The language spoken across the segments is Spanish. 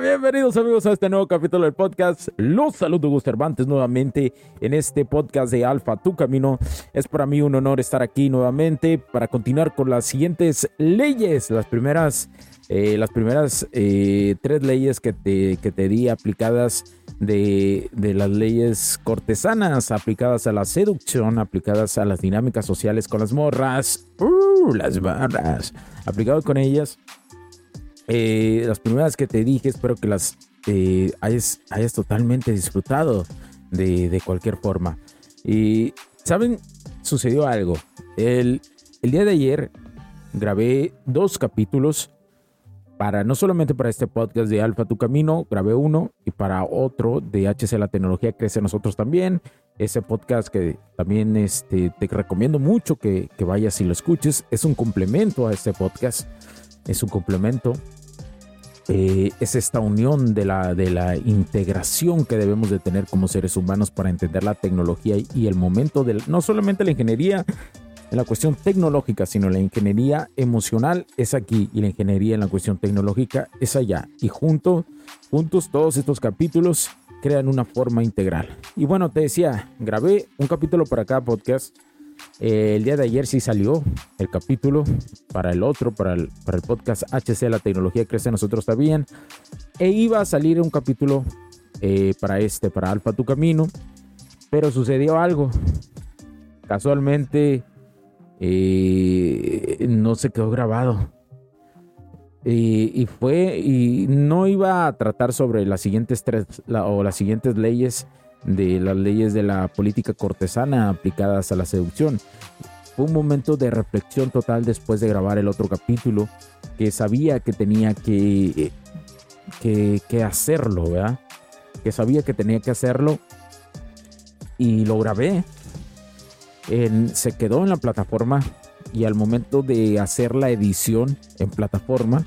Bienvenidos amigos a este nuevo capítulo del podcast. Los saludo Gus Cervantes nuevamente en este podcast de Alfa Tu Camino. Es para mí un honor estar aquí nuevamente para continuar con las siguientes leyes. Las primeras, eh, las primeras eh, tres leyes que te, que te di aplicadas de, de, las leyes cortesanas, aplicadas a la seducción, aplicadas a las dinámicas sociales con las morras, uh, las barras, aplicado con ellas eh, las primeras que te dije, espero que las eh, hayas, totalmente disfrutado de, cualquier forma. Y, ¿saben? Sucedió algo. El, el día de ayer grabé dos capítulos para no solamente para este podcast de Alfa Tu Camino, grabé uno y para otro de HC La Tecnología Crece Nosotros también. Ese podcast que también este, te recomiendo mucho que, que vayas y lo escuches. Es un complemento a este podcast. Es un complemento eh, es esta unión de la, de la integración que debemos de tener como seres humanos para entender la tecnología y el momento de no solamente la ingeniería en la cuestión tecnológica, sino la ingeniería emocional es aquí y la ingeniería en la cuestión tecnológica es allá. Y junto, juntos todos estos capítulos crean una forma integral. Y bueno, te decía, grabé un capítulo para cada podcast el día de ayer sí salió el capítulo para el otro, para el, para el podcast HC La Tecnología Crece Nosotros también. E iba a salir un capítulo eh, para este, para Alfa Tu Camino. Pero sucedió algo. Casualmente eh, no se quedó grabado. Y, fue, y no iba a tratar sobre las siguientes tres o las siguientes leyes de las leyes de la política cortesana aplicadas a la seducción. Fue un momento de reflexión total después de grabar el otro capítulo, que sabía que tenía que, que, hacerlo, ¿verdad? Que sabía que tenía que hacerlo y lo grabé. se quedó en la plataforma y al momento de hacer la edición en plataforma,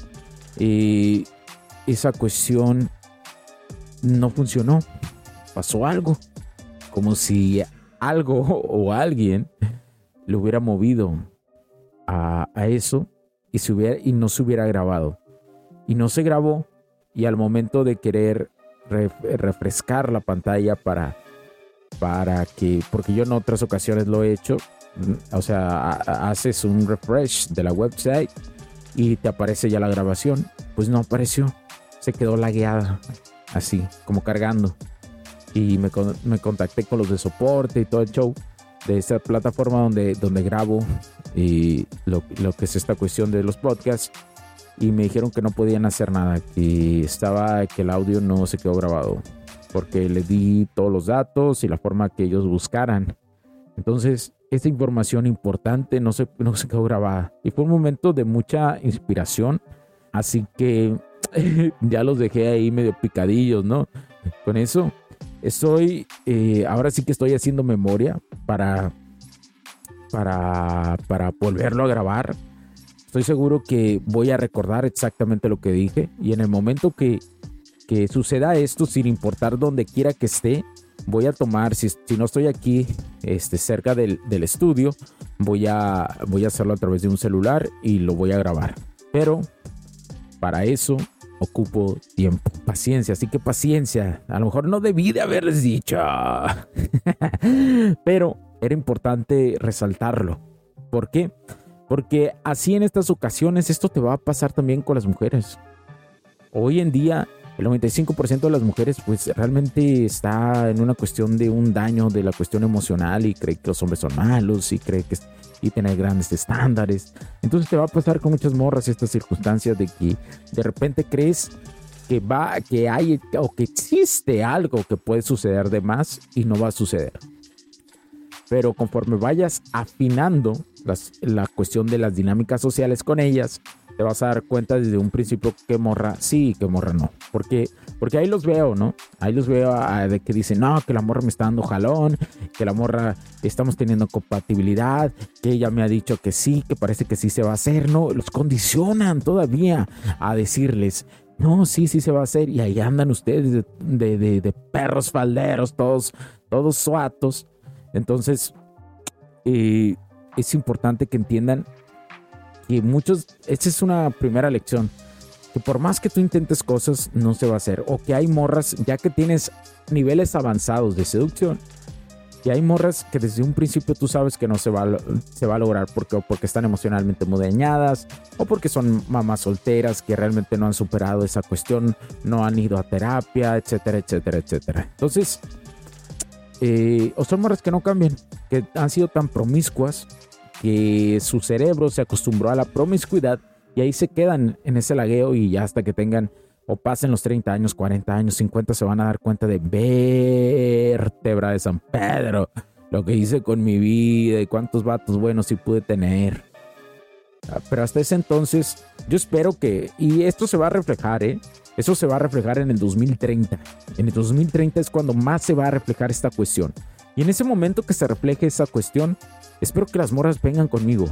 eh, esa cuestión no funcionó pasó algo, como si algo o alguien le hubiera movido a, eso y, se hubiera, y no se hubiera grabado. Y no se grabó y al momento de querer refrescar la pantalla para, para que, porque yo en otras ocasiones lo he hecho, mm, o sea, haces un refresh de la website y te aparece ya la grabación, pues no apareció, se quedó lagueada, así, como cargando y me, me, contacté con los de soporte y todo el show de esta plataforma donde, donde grabo y lo, lo, que es esta cuestión de los podcasts y me dijeron que no podían hacer nada, que estaba, que el audio no se quedó grabado porque le di todos los datos y la forma que ellos buscaran. Entonces, esta información importante no se, no se quedó grabada y fue un momento de mucha inspiración, así que ya los dejé ahí medio picadillos, ¿no? Con eso Estoy, eh, ahora sí que estoy haciendo memoria para, para, para volverlo a grabar. Estoy seguro que voy a recordar exactamente lo que dije y en el momento que, que suceda esto, sin importar donde quiera que esté, voy a tomar, si, si no estoy aquí este, cerca del, del, estudio, voy a, voy a hacerlo a través de un celular y lo voy a grabar. Pero para eso ocupo tiempo, paciencia, así que paciencia. A lo mejor no debí de haberles dicho, pero era importante resaltarlo. ¿Por qué? Porque así en estas ocasiones esto te va a pasar también con las mujeres. Hoy en día el 95% de las mujeres pues realmente está en una cuestión de un daño de la cuestión emocional y cree que los hombres son malos y cree que y tener grandes estándares. Entonces te va a pasar con muchas morras estas circunstancias de que de repente crees que va, que hay o que existe algo que puede suceder de más y no va a suceder. Pero conforme vayas afinando la cuestión de las dinámicas sociales con ellas, te vas a dar cuenta desde un principio que morra sí y que morra no. Porque, porque ahí los veo, ¿no? Ahí los veo de que dicen, no, que la morra me está dando jalón, que la morra estamos teniendo compatibilidad, que ella me ha dicho que sí, que parece que sí se va a hacer, ¿no? Los condicionan todavía a decirles, no, sí, sí se va a hacer. Y ahí andan ustedes de, de, perros falderos, todos, todos suatos. Entonces, eh, es importante que entiendan y muchos, esta es una primera lección, que por más que tú intentes cosas, no se va a hacer. O que hay morras, ya que tienes niveles avanzados de seducción, y hay morras que desde un principio tú sabes que no se va, a, se va a lograr porque, porque están emocionalmente muy dañadas o porque son mamás solteras que realmente no han superado esa cuestión, no han ido a terapia, etcétera, etcétera, etcétera. Entonces, eh, o son morras que no cambian, que han sido tan promiscuas que su cerebro se acostumbró a la promiscuidad y ahí se quedan en ese lagueo y ya hasta que tengan o pasen los 30 años, 40 años, 50 se van a dar cuenta de vértebra de San Pedro, lo que hice con mi vida y cuántos vatos buenos sí pude tener. Ah, pero hasta ese entonces, yo espero que, y esto se va a reflejar, ¿eh? Eso se va a reflejar en el 2030. En el 2030 es cuando más se va a reflejar esta cuestión. Y en ese momento que se refleje esa cuestión, Espero que las morras vengan conmigo.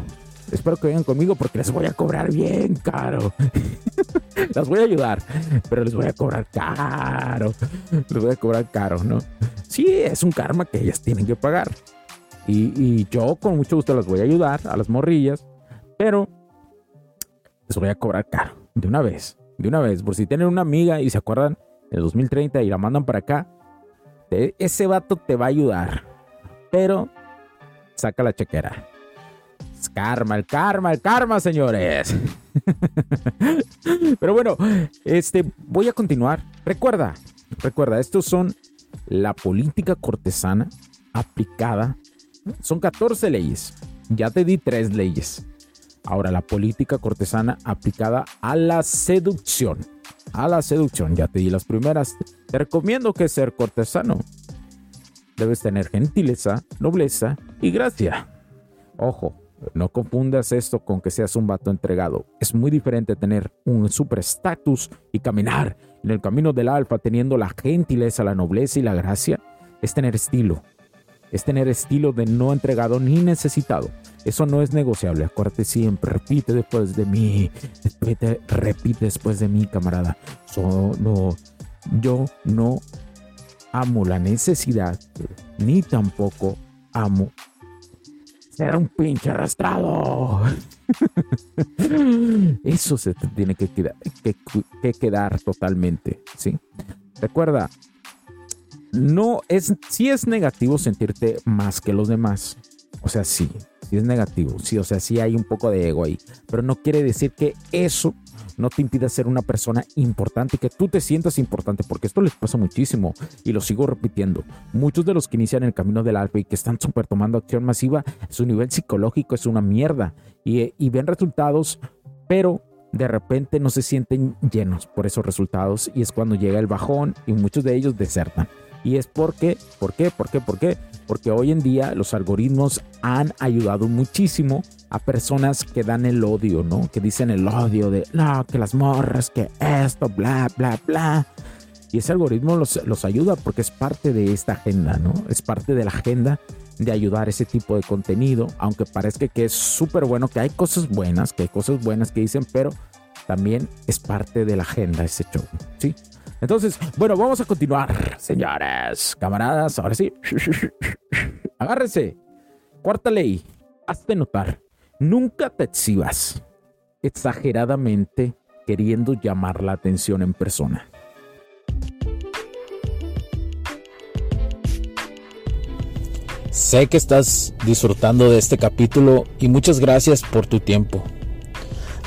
Espero que vengan conmigo porque les voy a cobrar bien caro. las voy a ayudar, pero les voy a cobrar caro. Les voy a cobrar caro, ¿no? Sí, es un karma que ellas tienen que pagar. Y, yo con mucho gusto las voy a ayudar a las morrillas, pero les voy a cobrar caro. De una vez, de una vez. Por si tienen una amiga y se acuerdan del 2030 y la mandan para acá, ese vato te va a ayudar. Pero saca la chequera. Es karma, el karma, el karma, señores. Pero bueno, este, voy a continuar. Recuerda, recuerda, estos son la política cortesana aplicada. Son 14 leyes. Ya te di tres leyes. Ahora, la política cortesana aplicada a la seducción. A la seducción, ya te di las primeras. Te recomiendo que ser cortesano debes tener gentileza, nobleza y gracia. Ojo, no confundas esto con que seas un vato entregado. Es muy diferente tener un super estatus y caminar en el camino del alfa teniendo la gentileza, la nobleza y la gracia. Es tener estilo. Es tener estilo de no entregado ni necesitado. Eso no es negociable. Acuérdate siempre. Repite después de mí. Repite, repite después de mí, camarada. Solo yo no amo la necesidad, ni tampoco amo ser un pinche arrastrado. Eso se tiene que quedar, que, quedar totalmente, ¿sí? Recuerda, no es, si es negativo sentirte más que los demás. O sea, sí, sí es negativo, sí, o sea, sí hay un poco de ego ahí, pero no quiere decir que eso no te impida ser una persona importante, que tú te sientas importante, porque esto les pasa muchísimo y lo sigo repitiendo. Muchos de los que inician el camino del alfa y que están súper tomando acción masiva, su nivel psicológico es una mierda y, y ven resultados, pero de repente no se sienten llenos por esos resultados y es cuando llega el bajón y muchos de ellos desertan. Y es porque, ¿por qué? ¿Por qué? ¿Por qué? Porque hoy en día los algoritmos han ayudado muchísimo a personas que dan el odio, ¿no? Que dicen el odio de, no, que las morras, que esto, bla, bla, bla. Y ese algoritmo los, los ayuda porque es parte de esta agenda, ¿no? Es parte de la agenda de ayudar ese tipo de contenido, aunque parezca que es súper bueno, que hay cosas buenas, que hay cosas buenas que dicen, pero también es parte de la agenda ese show, ¿sí? Entonces, bueno, vamos a continuar, señores, camaradas, ahora sí. Agárrense. Cuarta ley, hazte notar. Nunca te exhibas exageradamente queriendo llamar la atención en persona. Sé que estás disfrutando de este capítulo y muchas gracias por tu tiempo.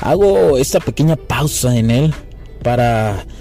Hago esta pequeña pausa en él para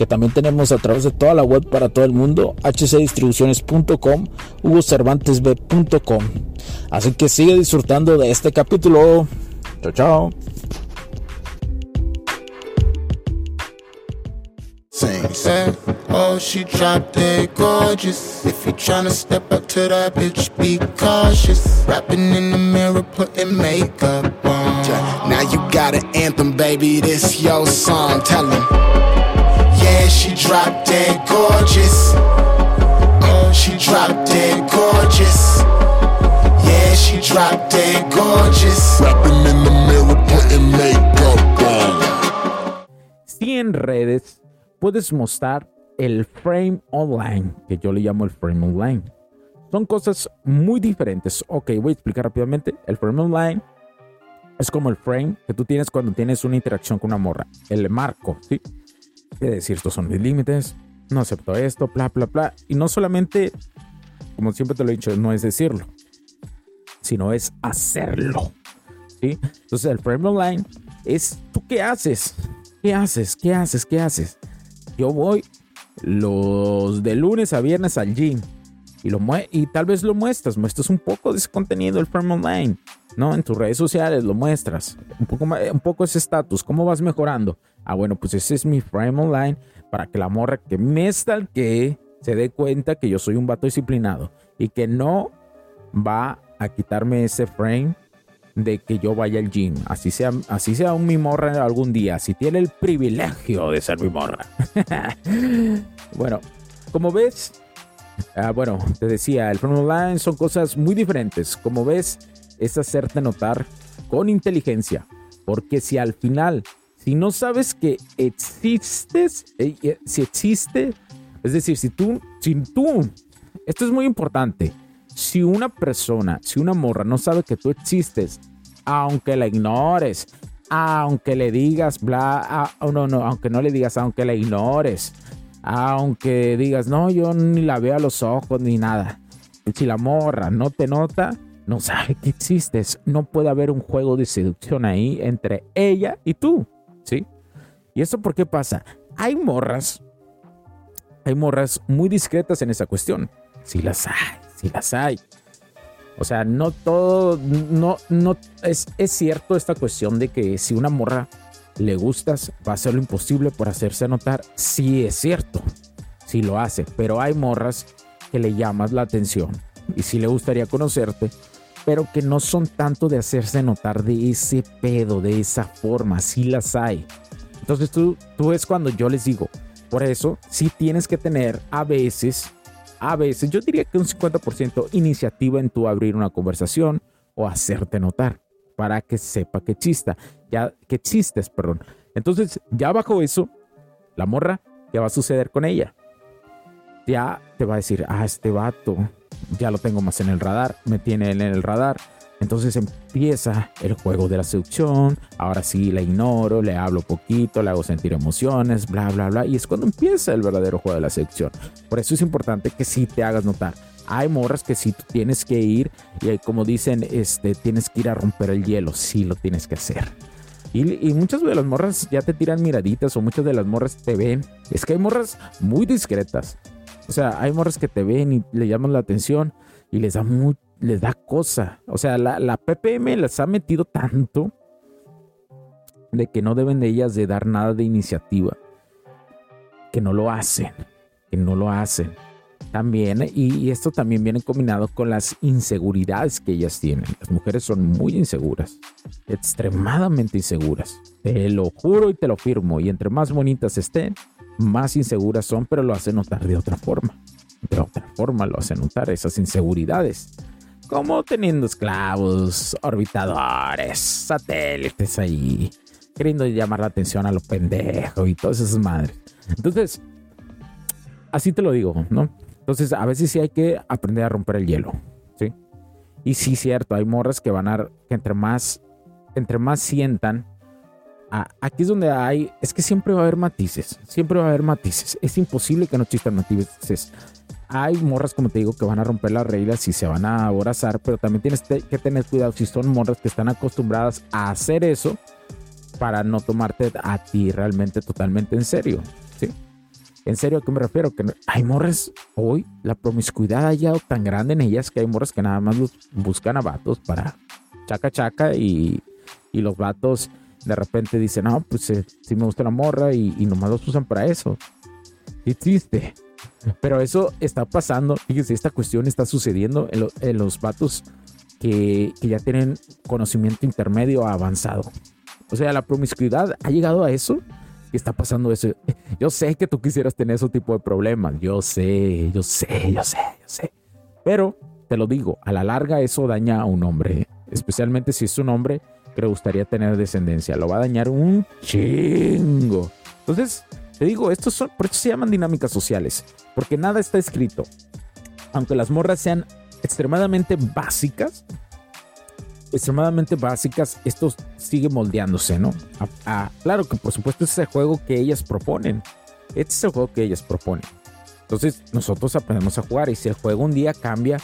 que también tenemos a través de toda la web para todo el mundo, hcdistribuciones.com, hugocervantesb.com. Así que sigue disfrutando de este capítulo. Chao, chao. Sing, say, oh, she dropped dead gorgeous. If you tryna step up to that bitch, be cautious. Rapping in the mirror, putting makeup on. Now you got an anthem, baby, this your song. Tell him, yeah, she dropped dead gorgeous. Oh, she dropped dead gorgeous. Yeah, she dropped dead gorgeous. Rapping in the mirror, putting makeup on. 100 redes puedes mostrar el frame online, que yo le llamo el frame online. Son cosas muy diferentes. Ok, voy a explicar rápidamente. El frame online es como el frame que tú tienes cuando tienes una interacción con una morra. El marco, ¿sí? Es decir, estos son mis límites, no acepto esto, bla, bla, bla. Y no solamente, como siempre te lo he dicho, no es decirlo, sino es hacerlo. ¿sí? Entonces el frame online es tú qué haces, qué haces, qué haces, qué haces yo voy los de lunes a viernes al gym y, lo y tal vez lo muestras, muestras un poco de ese contenido, el Frame Online, ¿no? En tus redes sociales lo muestras, un poco, un poco ese estatus, cómo vas mejorando. Ah, bueno, pues ese es mi Frame Online para que la morra que me que se dé cuenta que yo soy un vato disciplinado y que no va a quitarme ese frame de que yo vaya al gym. Así sea, así sea un mi morra algún día. Si tiene el privilegio de ser mi morra. bueno, como ves, ah, bueno, te decía, el front online son cosas muy diferentes. Como ves, es hacerte notar con inteligencia. Porque si al final, si no sabes que existes, eh, eh, si existe, es decir, si tú, si tú, esto es muy importante si una persona, si una morra no sabe que tú existes, aunque la ignores, aunque le digas bla, no, no, aunque no le digas, aunque la ignores, aunque digas, no, yo ni la veo a los ojos ni nada. Si la morra no te nota, no sabe que existes. No puede haber un juego de seducción ahí entre ella y tú, ¿sí? ¿Y eso por qué pasa? Hay morras, hay morras muy discretas en esa cuestión. Si las hay, si las hay. O sea, no todo, no, no, es, es cierto esta cuestión de que si una morra le gustas, va a hacer lo imposible por hacerse notar. Sí es cierto, sí lo hace, pero hay morras que le llamas la atención y sí le gustaría conocerte, pero que no son tanto de hacerse notar de ese pedo, de esa forma, sí las hay. Entonces tú, tú es cuando yo les digo, por eso sí tienes que tener a veces a veces, yo diría que un 50% iniciativa en tu abrir una conversación o hacerte notar para que sepa que chista, ya que chistes, perdón. Entonces, ya bajo eso, la morra, ¿qué va a suceder con ella? Ya te va a decir, ah, este vato, ya lo tengo más en el radar, me tiene en el radar entonces empieza el juego de la seducción. Ahora sí la ignoro, le hablo poquito, le hago sentir emociones, bla, bla, bla. Y es cuando empieza el verdadero juego de la seducción. Por eso es importante que sí te hagas notar. Hay morras que sí tú tienes que ir y como dicen, este, tienes que ir a romper el hielo. Sí lo tienes que hacer. Y, y, muchas de las morras ya te tiran miraditas o muchas de las morras te ven. Es que hay morras muy discretas. O sea, hay morras que te ven y le llaman la atención y les da les da cosa. O sea, la, la PPM les ha metido tanto de que no deben de ellas de dar nada de iniciativa. Que no lo hacen. Que no lo hacen. También, y, esto también viene combinado con las inseguridades que ellas tienen. Las mujeres son muy inseguras, extremadamente inseguras. Te lo juro y te lo firmo. Y entre más bonitas estén, más inseguras son, pero lo hace notar de otra forma. De otra forma lo hace notar esas inseguridades. Como teniendo esclavos, orbitadores, satélites ahí, queriendo llamar la atención a los pendejos y todas esas madres. Entonces, así te lo digo, ¿no? Entonces, a veces sí hay que aprender a romper el hielo, ¿sí? Y sí, cierto, hay morras que van a, que entre más, entre más sientan, aquí es donde hay, es que siempre va a haber matices, siempre va a haber matices. Es imposible que no existan matices. Hay morras, como te digo, que van a romper las reglas y se van a aborazar, pero también tienes que tener cuidado si son morras que están acostumbradas a hacer eso para no tomarte a ti realmente totalmente en serio. ¿sí? En serio, ¿a qué me refiero? Que hay morras hoy, la promiscuidad ha llegado tan grande en ellas que hay morras que nada más buscan a vatos para chaca chaca y, y los vatos de repente dicen, no, pues eh, sí me gusta la morra y, y, nomás los usan para eso. Y triste. Pero eso está pasando. Fíjense, esta cuestión está sucediendo en, en los vatos que, que, ya tienen conocimiento intermedio avanzado. O sea, la promiscuidad ha llegado a eso y está pasando eso. Yo sé que tú quisieras tener ese tipo de problemas. Yo sé, yo sé, yo sé, yo sé. Pero te lo digo, a la larga eso daña a un hombre, especialmente si es un hombre le gustaría tener descendencia. Lo va a dañar un chingo. Entonces, te digo, estos son, por eso se llaman dinámicas sociales, porque nada está escrito. Aunque las morras sean extremadamente básicas, extremadamente básicas, esto sigue moldeándose, ¿no? claro que por supuesto es el juego que ellas proponen. Este es el juego que ellas proponen. Entonces nosotros aprendemos a jugar y si el juego un día cambia,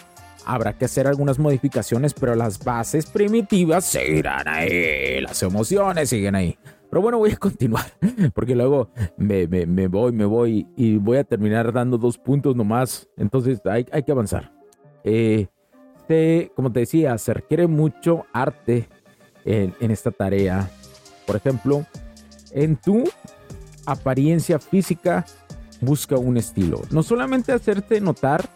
habrá que hacer algunas modificaciones, pero las bases primitivas seguirán ahí, las emociones siguen ahí. Pero bueno, voy a continuar, porque luego me, voy, me voy y voy a terminar dando dos puntos nomás. Entonces hay, hay que avanzar. Eh, como te decía, se requiere mucho arte en, esta tarea. Por ejemplo, en tu apariencia física, busca un estilo. No solamente hacerte notar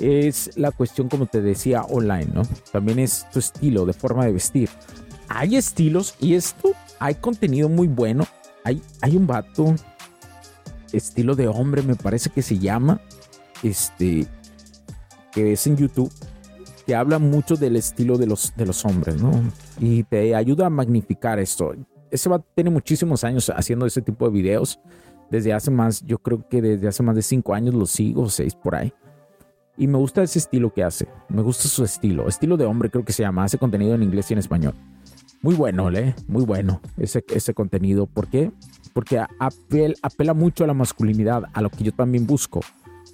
es la cuestión, como te decía, online, ¿no? También es tu estilo de forma de vestir. Hay estilos y esto, hay contenido muy bueno. Hay, hay un vato, estilo de hombre, me parece que se llama, este, que es en YouTube habla mucho del estilo de los, de los hombres, ¿no? Y te ayuda a magnificar esto. Ese va tiene muchísimos años haciendo ese tipo de videos. Desde hace más, yo creo que desde hace más de cinco años lo sigo, seis por ahí. Y me gusta ese estilo que hace. Me gusta su estilo. Estilo de hombre creo que se llama. Hace contenido en inglés y en español. Muy bueno, ¿eh? Muy bueno ese, ese contenido. ¿Por qué? Porque apela mucho a la masculinidad, a lo que yo también busco.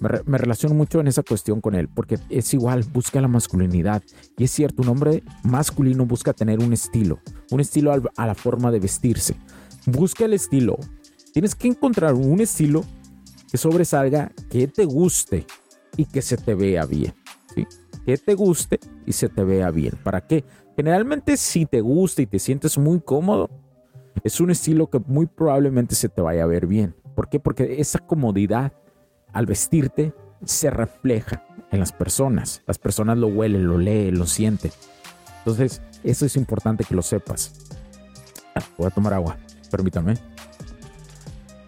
Me, relaciono mucho en esa cuestión con él, porque es igual, busca la masculinidad. Y es cierto, un hombre masculino busca tener un estilo, un estilo a la forma de vestirse. Busca el estilo. Tienes que encontrar un estilo que sobresalga, que te guste y que se te vea bien. Que te guste y se te vea bien. ¿Para qué? Generalmente si te gusta y te sientes muy cómodo, es un estilo que muy probablemente se te vaya a ver bien. ¿Por qué? Porque esa comodidad al vestirte se refleja en las personas. Las personas lo huelen, lo leen, lo sienten. Entonces, eso es importante que lo sepas. Ah, voy a tomar agua, permítame.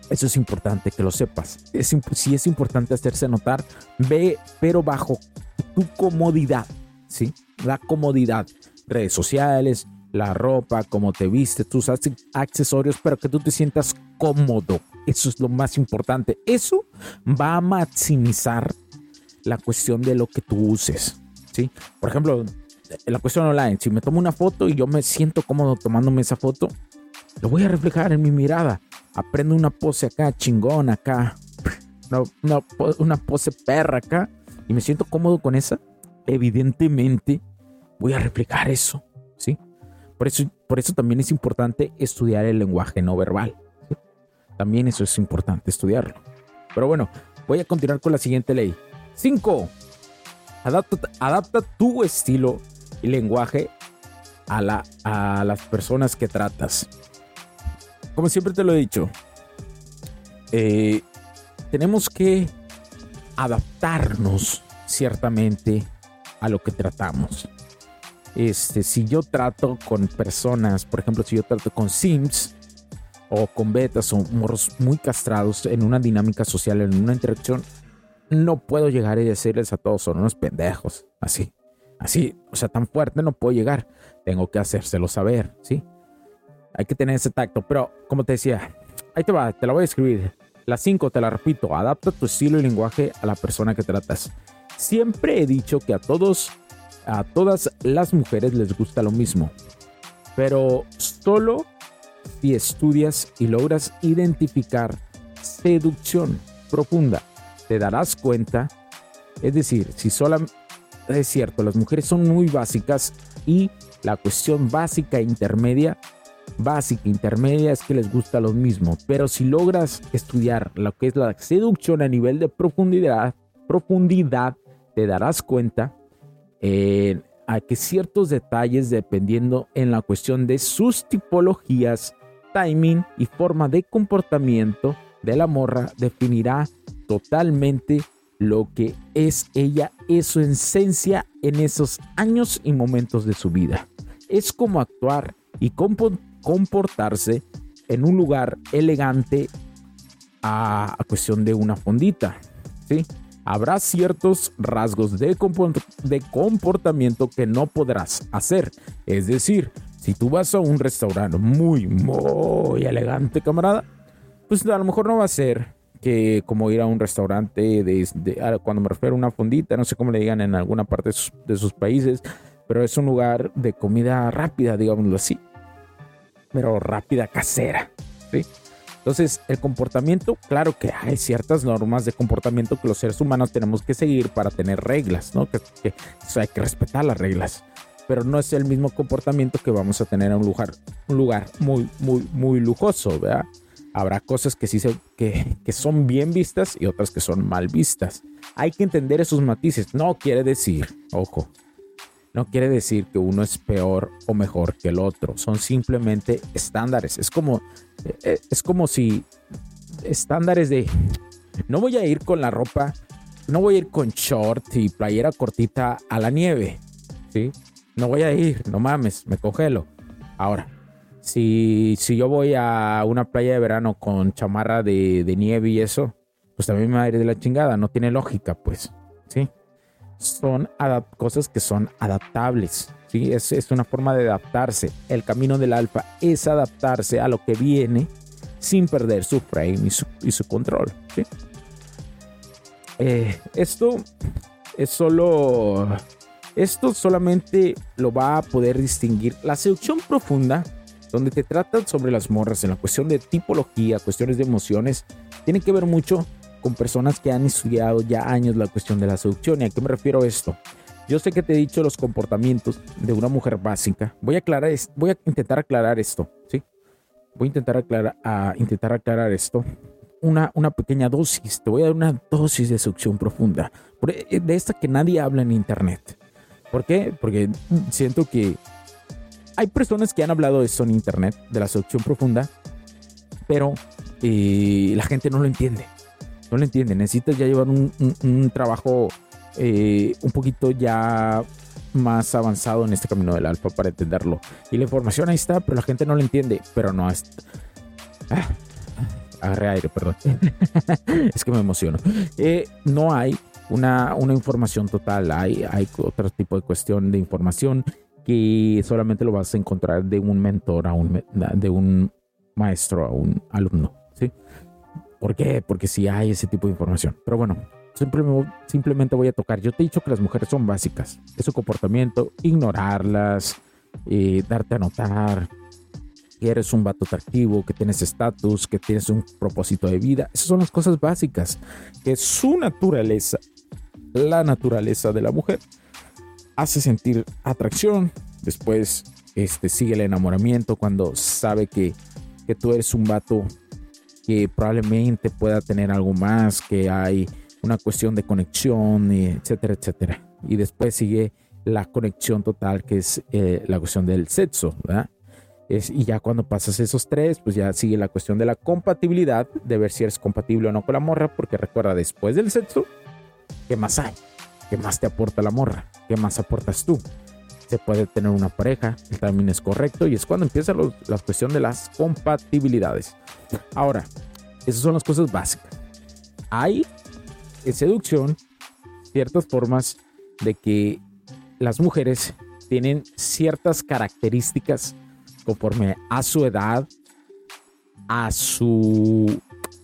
Eso es importante que lo sepas. Es, sí es importante hacerse notar, ve, pero bajo tu comodidad, ¿sí? La comodidad. Redes sociales, la ropa, cómo te viste, tus accesorios, pero que tú te sientas cómodo. Eso es lo más importante. Eso va a maximizar la cuestión de lo que tú uses. ¿sí? Por ejemplo, la cuestión online, si me tomo una foto y yo me siento cómodo tomándome esa foto, lo voy a reflejar en mi mirada. Aprendo una pose acá, chingón acá, una, una pose perra acá, y me siento cómodo con esa. Evidentemente, voy a reflejar eso. ¿sí? Por eso, por eso también es importante estudiar el lenguaje no verbal. También eso es importante estudiarlo. Pero bueno, voy a continuar con la siguiente ley. 5. Adapta, adapta, tu estilo y lenguaje a, la, a las personas que tratas. Como siempre te lo he dicho, eh, tenemos que adaptarnos ciertamente a lo que tratamos. Este, si yo trato con personas, por ejemplo, si yo trato con Sims, o con betas o morros muy castrados en una dinámica social, en una interacción, no puedo llegar y decirles a todos son unos pendejos, así, así, o sea, tan fuerte no puedo llegar, tengo que hacérselo saber, ¿sí? Hay que tener ese tacto, pero como te decía, ahí te va, te la voy a escribir. Las cinco, te la repito, adapta tu estilo y lenguaje a la persona que tratas. Siempre he dicho que a todos, a todas las mujeres les gusta lo mismo, pero solo si estudias y logras identificar seducción profunda, te darás cuenta, es decir, si solamente es cierto, las mujeres son muy básicas y la cuestión básica e intermedia, básica intermedia es que les gusta lo mismo, pero si logras estudiar lo que es la seducción a nivel de profundidad, profundidad, te darás cuenta eh, a que ciertos detalles dependiendo en la cuestión de sus tipologías, timing y forma de comportamiento de la morra definirá totalmente lo que es ella, es su esencia en esos años y momentos de su vida. Es como actuar y comportarse en un lugar elegante a, cuestión de una fondita, ¿sí? Habrá ciertos rasgos de, de comportamiento que no podrás hacer. Es decir, si tú vas a un restaurante muy, muy elegante, camarada, pues a lo mejor no va a ser que como ir a un restaurante de, cuando me refiero a una fondita, no sé cómo le digan en alguna parte de sus, países, pero es un lugar de comida rápida, digámoslo así, pero rápida casera, ¿sí? Entonces, el comportamiento, claro que hay ciertas normas de comportamiento que los seres humanos tenemos que seguir para tener reglas, ¿no? Que, hay que respetar las reglas, pero no es el mismo comportamiento que vamos a tener en un lugar, un lugar muy, muy, muy lujoso, ¿verdad? Habrá cosas que sí se, que, que son bien vistas y otras que son mal vistas. Hay que entender esos matices. No quiere decir, ojo, no quiere decir que uno es peor o mejor que el otro. Son simplemente estándares. Es como, eh, es como si estándares de no voy a ir con la ropa, no voy a ir con short y playera cortita a la nieve. ¿sí? No voy a ir, no mames, me congelo. Ahora, si, si yo voy a una playa de verano con chamarra de, nieve y eso, pues también me va a ir de la chingada, no tiene lógica, pues, ¿sí? Son cosas que son adaptables, ¿sí? Es, es una forma de adaptarse. El camino del alfa es adaptarse a lo que viene sin perder su frame y su, y su control, ¿sí? Eh, esto es solo... Esto solamente lo va a poder distinguir. La seducción profunda donde te tratan sobre las morras en la cuestión de tipología, cuestiones de emociones, tiene que ver mucho con personas que han estudiado ya años la cuestión de la seducción. ¿Y a qué me refiero esto? Yo sé que te he dicho los comportamientos de una mujer básica. Voy a aclarar, voy a intentar aclarar esto, ¿sí? Voy a intentar aclarar, a intentar aclarar esto. Una, una pequeña dosis, te voy a dar una dosis de seducción profunda, e, de esta que nadie habla en internet. ¿Por qué? Porque siento que hay personas que han hablado de esto en internet, de la seducción profunda, pero eh, la gente no lo entiende. No lo entiende. Necesitas ya llevar un, trabajo eh, un poquito ya más avanzado en este camino del alfa para entenderlo. Y la información ahí está, pero la gente no lo entiende. Pero no es. Ah, agarré aire, perdón. es que me emociono. Eh, no hay una, una información total. Hay, hay otro tipo de cuestión de información que solamente lo vas a encontrar de un mentor a un, de un maestro a un alumno, ¿sí? ¿Por qué? Porque si hay ese tipo de información. Pero bueno, simplemente, voy a tocar. Yo te he dicho que las mujeres son básicas. Es su comportamiento, ignorarlas, eh, darte a notar que eres un vato atractivo, que tienes estatus, que tienes un propósito de vida. Esas son las cosas básicas. Que su naturaleza, la naturaleza de la mujer, hace sentir atracción, después este, sigue el enamoramiento cuando sabe que, que tú eres un vato que probablemente pueda tener algo más, que hay una cuestión de conexión, etcétera, etcétera. Y después sigue la conexión total, que es eh, la cuestión del sexo, ¿verdad? Es, y ya cuando pasas esos tres, pues ya sigue la cuestión de la compatibilidad, de ver si eres compatible o no con la morra, porque recuerda, después del sexo, ¿qué más hay? ¿Qué más te aporta la morra? ¿Qué más aportas tú? Se puede tener una pareja, el timing es correcto y es cuando empieza la cuestión de las compatibilidades. Ahora, esas son las cosas básicas. Hay en seducción ciertas formas de que las mujeres tienen ciertas características conforme a su edad, a su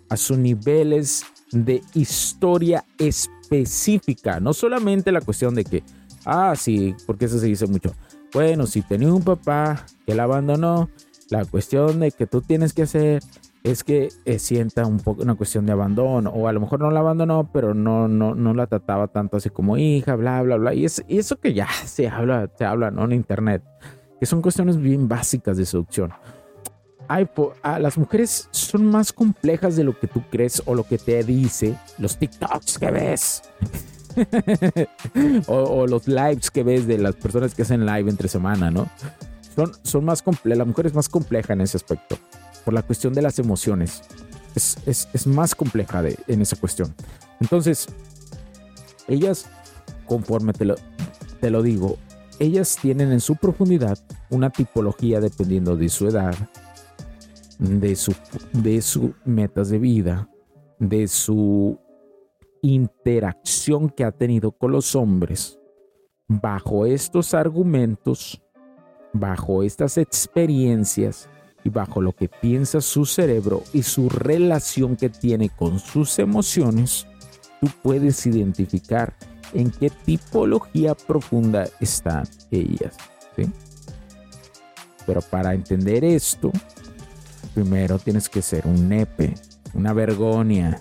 a sus niveles de historia específica, no solamente la cuestión de que ah sí, porque eso se dice mucho. Bueno, si tenía un papá que la abandonó, la cuestión de que tú tienes que hacer es que eh, sienta un poco una cuestión de abandono o a lo mejor no la abandonó pero no no no la trataba tanto así como hija bla bla bla y, es, y eso que ya se habla se habla ¿no? en internet que son cuestiones bien básicas de seducción Hay po- las mujeres son más complejas de lo que tú crees o lo que te dice los TikToks que ves o, o los lives que ves de las personas que hacen live entre semana, ¿no? Son, son más complejas, la mujer es más compleja en ese aspecto, por la cuestión de las emociones. Es, es- es más compleja de, en esa cuestión. Entonces, ellas, conforme te lo, te lo digo, ellas tienen en su profundidad una tipología dependiendo de su edad, de su, de sus metas de vida, de su interacción que ha tenido con los hombres. Bajo estos argumentos, bajo estas experiencias y bajo lo que piensa su cerebro y su relación que tiene con sus emociones, tú puedes identificar en qué tipología profunda están ellas. Pero para entender esto, primero tienes que ser un nepe, una vergonia.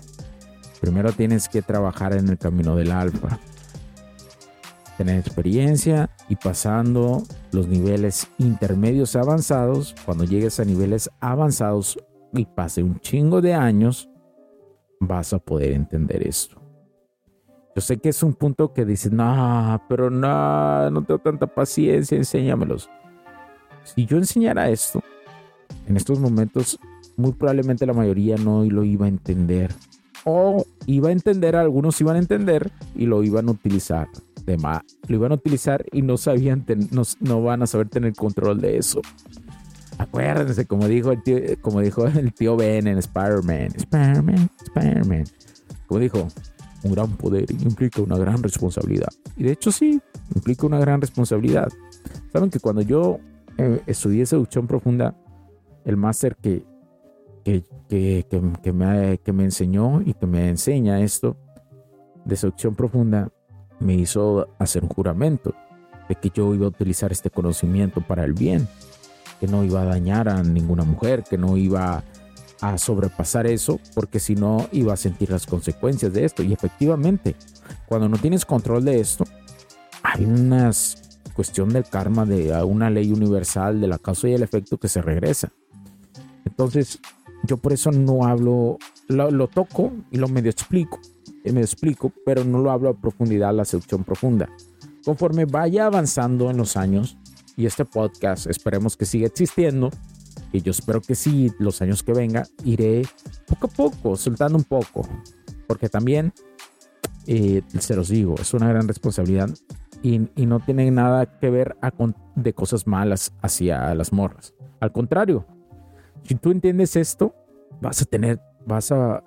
Primero tienes que trabajar en el camino del alfa. Tener experiencia y pasando los niveles intermedios avanzados. Cuando llegues a niveles avanzados y pase un chingo de años, vas a poder entender esto. Yo sé que es un punto que dices, no, pero no, no tengo tanta paciencia, enséñamelos. Si yo enseñara esto, en estos momentos, muy probablemente la mayoría no lo iba a entender. O iba a entender, algunos iban a entender y lo iban a utilizar. De más, lo iban a utilizar y no sabían, no, no van a saber tener control de eso. Acuérdense, como dijo el tío, como dijo el tío Ben en Spider-Man. Spider-Man, Spider-Man. Como dijo, un gran poder implica una gran responsabilidad. Y de hecho sí, implica una gran responsabilidad. Saben que cuando yo eh, estudié seducción profunda, el máster que, que, que, que, me, que me enseñó y que me enseña esto de seducción profunda, me hizo hacer un juramento de que yo iba a utilizar este conocimiento para el bien, que no iba a dañar a ninguna mujer, que no iba a sobrepasar eso, porque si no iba a sentir las consecuencias de esto. Y efectivamente, cuando no tienes control de esto, hay una cuestión del karma, de una ley universal de la causa y el efecto que se regresa. Entonces, yo por eso no hablo, lo, toco y lo medio explico, y me explico, pero no lo hablo a profundidad, la seducción profunda. Conforme vaya avanzando en los años, y este podcast esperemos que siga existiendo, y yo espero que sí, los años que venga, iré poco a poco, soltando un poco, porque también, eh, se los digo, es una gran responsabilidad y, no tiene nada que ver de cosas malas hacia las morras. Al contrario, si tú entiendes esto, vas a tener, vas a...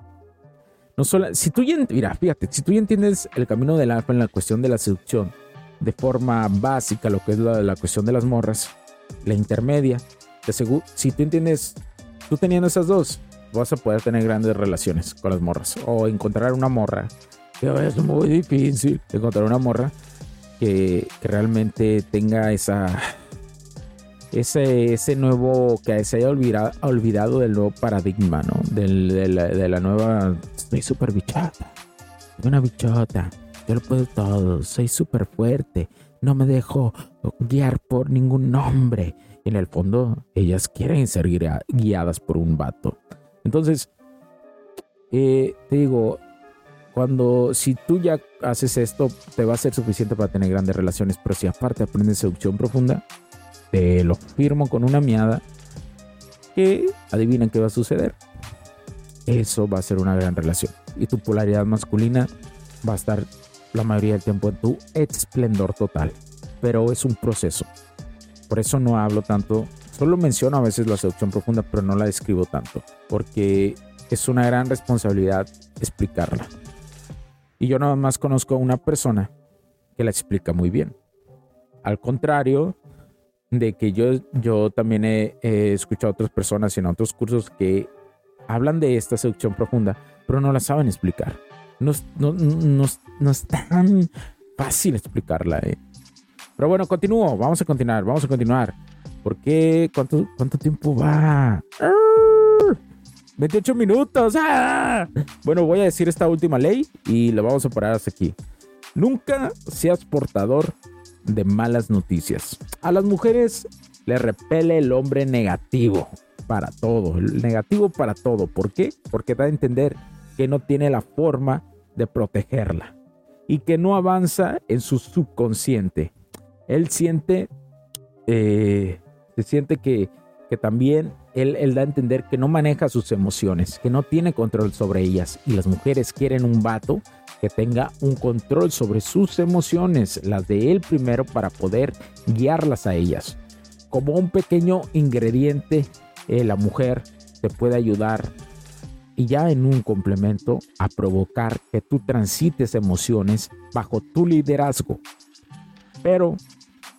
No solo, si tú ya, mira, fíjate, si tú ya entiendes el camino del alfa en la cuestión de la seducción, de forma básica, lo que es la, cuestión de las morras, la intermedia, segu- si tú entiendes, tú teniendo esas dos, vas a poder tener grandes relaciones con las morras. O encontrar una morra, que es muy difícil encontrar una morra que realmente tenga esa ese, ese nuevo que se haya olvidado, olvidado del nuevo paradigma, ¿no? Del- de, la, nueva. Soy súper bichota. Una bichota. Yo lo puedo todo. Soy súper fuerte. No me dejo guiar por ningún hombre. Y en el fondo, ellas quieren ser guia- guiadas por un vato. Entonces, eh, te digo, cuando si tú ya haces esto, te va a ser suficiente para tener grandes relaciones. Pero si aparte aprendes seducción profunda, te lo firmo con una miada que adivinan qué va a suceder. Eso va a ser una gran relación. Y tu polaridad masculina va a estar la mayoría del tiempo en tu esplendor total. pero es un proceso. Por eso no hablo tanto, solo menciono a veces la seducción profunda, pero no la describo tanto, porque es una gran responsabilidad explicarla. Y yo nada más conozco a una persona que la explica muy bien. Al contrario de que yo, yo también he, escuchado a otras personas en otros cursos que hablan de esta seducción profunda, pero no la saben explicar. No, no, no, es tan fácil explicarla. ¿eh? Pero bueno, continúo. Vamos a continuar, vamos a continuar. ¿Por qué? ¿Cuánto, cuánto tiempo va? 28 minutos. ¡Ah! Bueno, voy a decir esta última ley y la vamos a parar hasta aquí. Nunca seas portador de malas noticias. A las mujeres le repele el hombre negativo para todo, el negativo para todo. ¿Por qué? Porque da a entender que no tiene la forma de protegerla y que no avanza en su subconsciente. Él siente, eh, se siente que, que también él, da a entender que no maneja sus emociones, que no tiene control sobre ellas. Y las mujeres quieren un vato que tenga un control sobre sus emociones, las de él primero, para poder guiarlas a ellas. Como un pequeño ingrediente, eh, la mujer te puede ayudar y ya en un complemento a provocar que tú transites emociones bajo tu liderazgo. Pero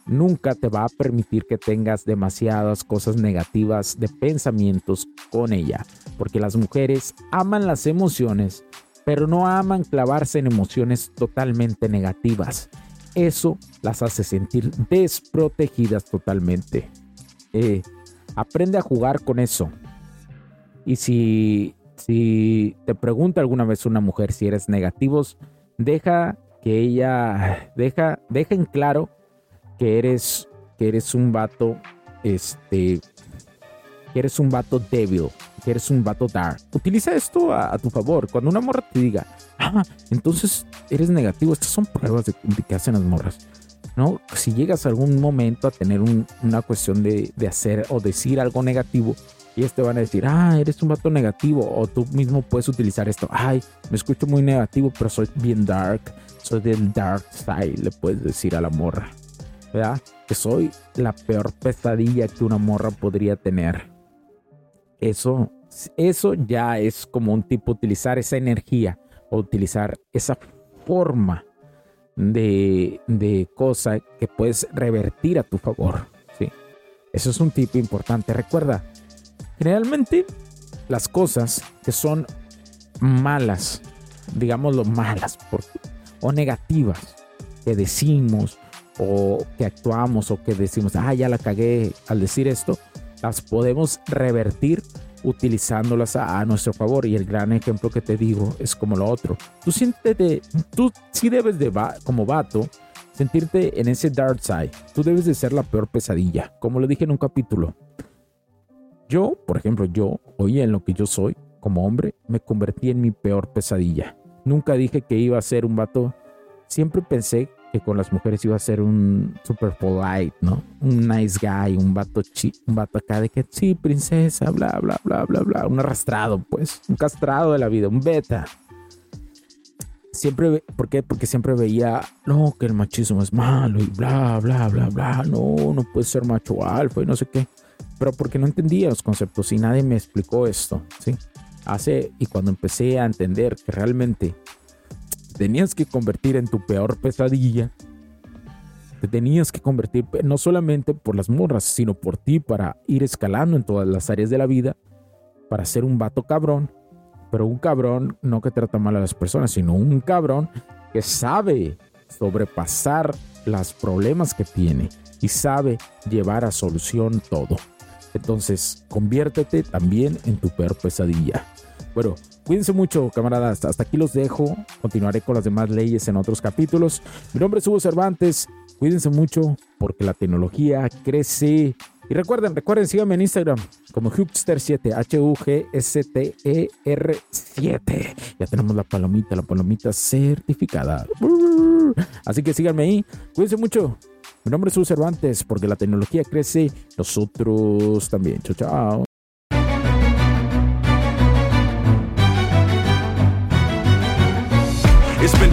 nunca te va a permitir que tengas demasiadas cosas negativas de pensamientos con ella, porque las mujeres aman las emociones, pero no aman clavarse en emociones totalmente negativas. Eso las hace sentir desprotegidas totalmente. Eh, aprende a jugar con eso. Y si, si te pregunta alguna vez una mujer si eres negativos, deja que ella, deja, deja en claro que eres, que eres un vato, este, eres un vato débil, que eres un vato dark. Utiliza esto a, tu favor. Cuando una morra te diga, ah, entonces eres negativo, estas son pruebas de, que hacen las morras. ¿no? Si llegas a algún momento a tener una cuestión de, de, hacer o decir algo negativo, ellos te van a decir, ah, eres un vato negativo, o tú mismo puedes utilizar esto, ay, me escucho muy negativo, pero soy bien dark, soy del dark side, le puedes decir a la morra. ¿verdad? Que soy la peor pesadilla que una morra podría tener. Eso, eso ya es como un tipo utilizar esa energía o utilizar esa forma de, de cosa que puedes revertir a tu favor. ¿sí? Eso es un tipo importante. Recuerda, generalmente las cosas que son malas, digámoslo malas o negativas que decimos o que actuamos o que decimos, ah, ya la cagué al decir esto, las podemos revertir utilizándolas a, nuestro favor. Y el gran ejemplo que te digo es como lo otro. Tú siéntete, tú sí debes de, como vato, sentirte en ese dark side. Tú debes de ser la peor pesadilla, como lo dije en un capítulo. Yo, por ejemplo, yo, hoy en lo que yo soy, como hombre, me convertí en mi peor pesadilla. Nunca dije que iba a ser un vato. Siempre pensé que con las mujeres iba a ser un super polite, ¿no? Un nice guy, un vato, chi, un vato acá de que sí, princesa, bla, bla, bla, bla, bla. Un arrastrado, pues. Un castrado de la vida, un beta. Siempre, ¿por qué? Porque siempre veía, no, que el machismo es malo y bla, bla, bla, bla. No, no puede ser macho alfa y no sé qué. Pero porque no entendía los conceptos y nadie me explicó esto, ¿sí? Hace, y cuando empecé a entender que realmente tenías que convertir en tu peor pesadilla. Te tenías que convertir no solamente por las morras, sino por ti para ir escalando en todas las áreas de la vida, para ser un vato cabrón, pero un cabrón no que trata mal a las personas, sino un cabrón que sabe sobrepasar los problemas que tiene y sabe llevar a solución todo. Entonces, conviértete también en tu peor pesadilla. Bueno, cuídense mucho, camaradas. Hasta aquí los dejo. Continuaré con las demás leyes en otros capítulos. Mi nombre es Hugo Cervantes. Cuídense mucho porque la tecnología crece. Y recuerden, recuerden, síganme en Instagram como Hugster7, H-U-G-S-T-E-R-7. Ya tenemos la palomita, la palomita certificada. Así que síganme ahí. Cuídense mucho. Mi nombre es Hugo Cervantes porque la tecnología crece. Nosotros también. Chao, chao.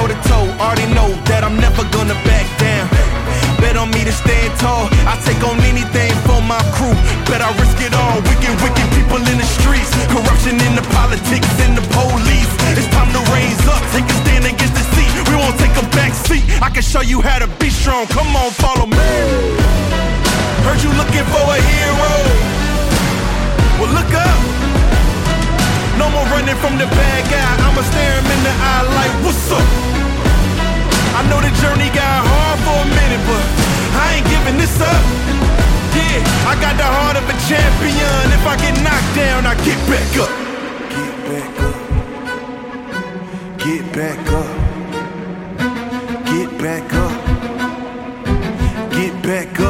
Toe to toe. Already know that I'm never gonna back down. Bet on me to stand tall. I take on anything for my crew. Bet I risk it all. Wicked, wicked people in the streets. Corruption in the politics and the police. It's time to raise up. Take a stand against the seat. We won't take a back seat. I can show you how to be strong. Come on, follow me. Heard you looking for a hero. Well, look up. No more running from the bad guy. I'ma stare him in the eye like, what's up? I know the journey got hard for a minute, but I ain't giving this up. Yeah, I got the heart of a champion. If I get knocked down, I get back up. Get back up. Get back up. Get back up. Get back up.